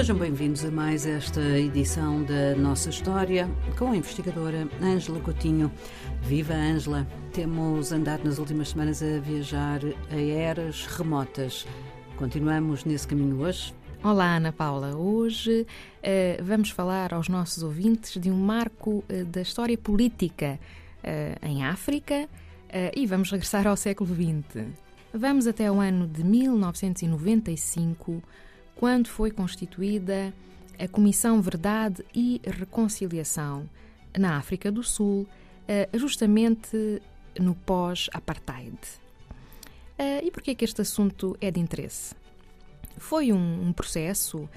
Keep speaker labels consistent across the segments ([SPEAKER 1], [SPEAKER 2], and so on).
[SPEAKER 1] Sejam bem-vindos a mais esta edição da Nossa História com a investigadora Ângela Coutinho. Viva Ângela! Temos andado nas últimas semanas a viajar a eras remotas. Continuamos nesse caminho hoje?
[SPEAKER 2] Olá, Ana Paula. Hoje uh, vamos falar aos nossos ouvintes de um marco uh, da história política uh, em África e vamos regressar ao século XX. Vamos até o ano de 1995 quando foi constituída a Comissão Verdade e Reconciliação na África do Sul, eh, justamente no pós-apartheid. Eh, e por que é que este assunto é de interesse? Foi um, um processo uh,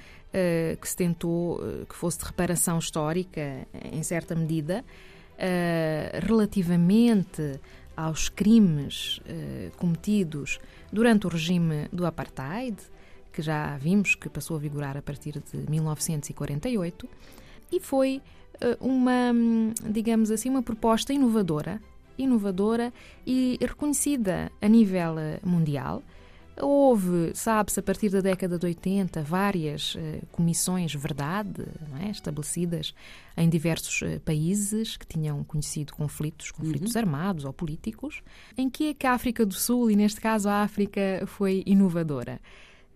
[SPEAKER 2] que se tentou que fosse de reparação histórica, em certa medida, relativamente aos crimes cometidos durante o regime do apartheid, que já vimos que passou a vigorar a partir de 1948, e foi eh, uma, digamos assim, uma proposta inovadora, inovadora e reconhecida a nível eh, mundial. Houve, sabe-se, a partir da década de 80, várias uh, comissões verdade é? estabelecidas em diversos países que tinham conhecido conflitos, conflitos uhum. armados ou políticos, em que é que a África do Sul, e neste caso a África, foi inovadora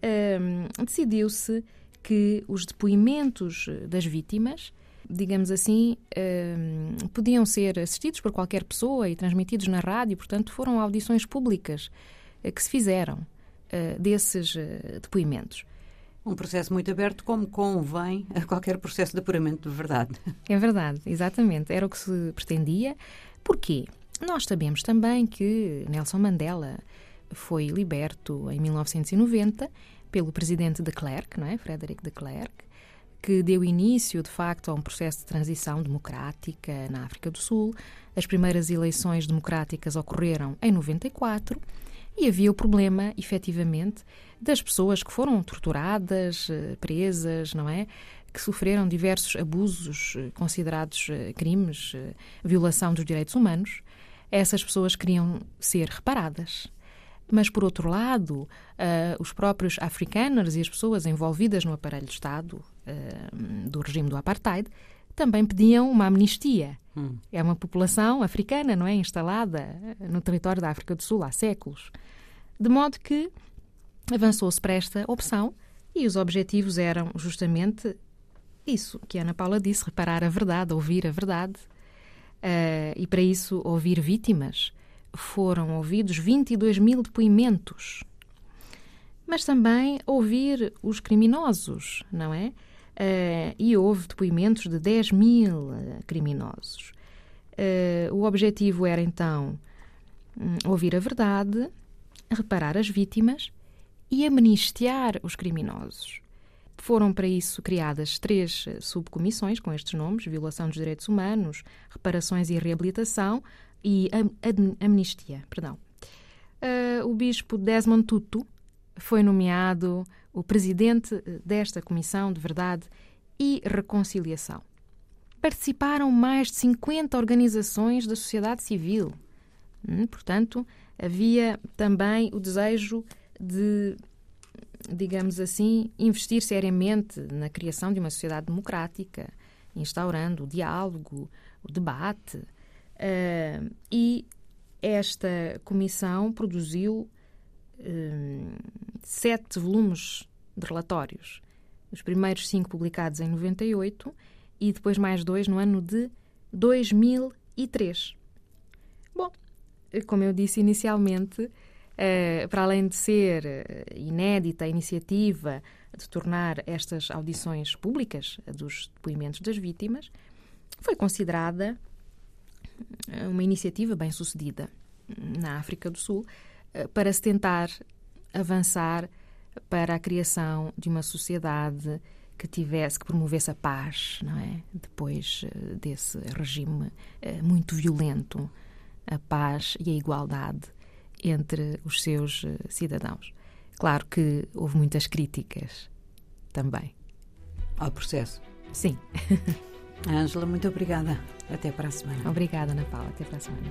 [SPEAKER 2] um, decidiu-se que os depoimentos das vítimas, digamos assim, um, podiam ser assistidos por qualquer pessoa e transmitidos na rádio, portanto, foram audições públicas uh, que se fizeram uh, desses depoimentos.
[SPEAKER 1] Um processo muito aberto, como convém a qualquer processo de apuramento de verdade.
[SPEAKER 2] É verdade, exatamente. Era o que se pretendia. Porquê? Nós sabemos também que Nelson Mandela foi liberto em 1990 pelo presidente de Klerk, não é? Frederick de Klerk, que deu início, de facto, a um processo de transição democrática na África do Sul. As primeiras eleições democráticas ocorreram em 94 e havia o problema, efetivamente, das pessoas que foram torturadas, eh, presas, não é? Que sofreram diversos abusos eh, considerados eh, crimes, violação dos direitos humanos. Essas pessoas queriam ser reparadas. Mas, por outro lado, uh, os próprios africanos e as pessoas envolvidas no aparelho de Estado uh, do regime do apartheid também pediam uma amnistia. Hum. É uma população africana, não é? Instalada no território da África do Sul há séculos. De modo que avançou-se para esta opção e os objetivos eram justamente isso que a Ana Paula disse: reparar a verdade, ouvir a verdade. Uh, e para isso, ouvir vítimas foram ouvidos 22 mil depoimentos. Mas também ouvir os criminosos, não é? Uh, e houve depoimentos de 10 mil eh, criminosos. Uh, o objetivo era então um, ouvir a verdade, reparar as vítimas e amnistiar os criminosos. Foram para isso criadas três subcomissões com estes nomes: violação dos direitos humanos, reparações e reabilitação, e amnistia. Perdão. Uh, o bispo Desmond Tutu foi nomeado o presidente desta Comissão de Verdade e Reconciliação. Participaram mais de 50 organizações da sociedade civil. Hum, portanto, havia também o desejo de, digamos assim, investir seriamente na criação de uma sociedade democrática, instaurando o diálogo, o debate, Uh, e esta comissão produziu uh, sete volumes de relatórios. Os primeiros cinco publicados em 98 e depois mais dois no ano de 2003. Bom, como eu disse inicialmente, uh, para além de ser inédita a iniciativa de tornar estas audições públicas dos depoimentos das vítimas, foi considerada uma iniciativa bem sucedida na África do Sul eh, para se tentar avançar para a criação de uma sociedade que tivesse que promovesse a paz, não é? Depois eh, desse regime eh, muito violento, a paz e a igualdade entre os seus cidadãos. Claro que houve muitas críticas também
[SPEAKER 1] ao processo.
[SPEAKER 2] Sim.
[SPEAKER 1] Ângela, muito obrigada. Até para a semana.
[SPEAKER 2] Obrigada, Ana Paula. Até para a semana.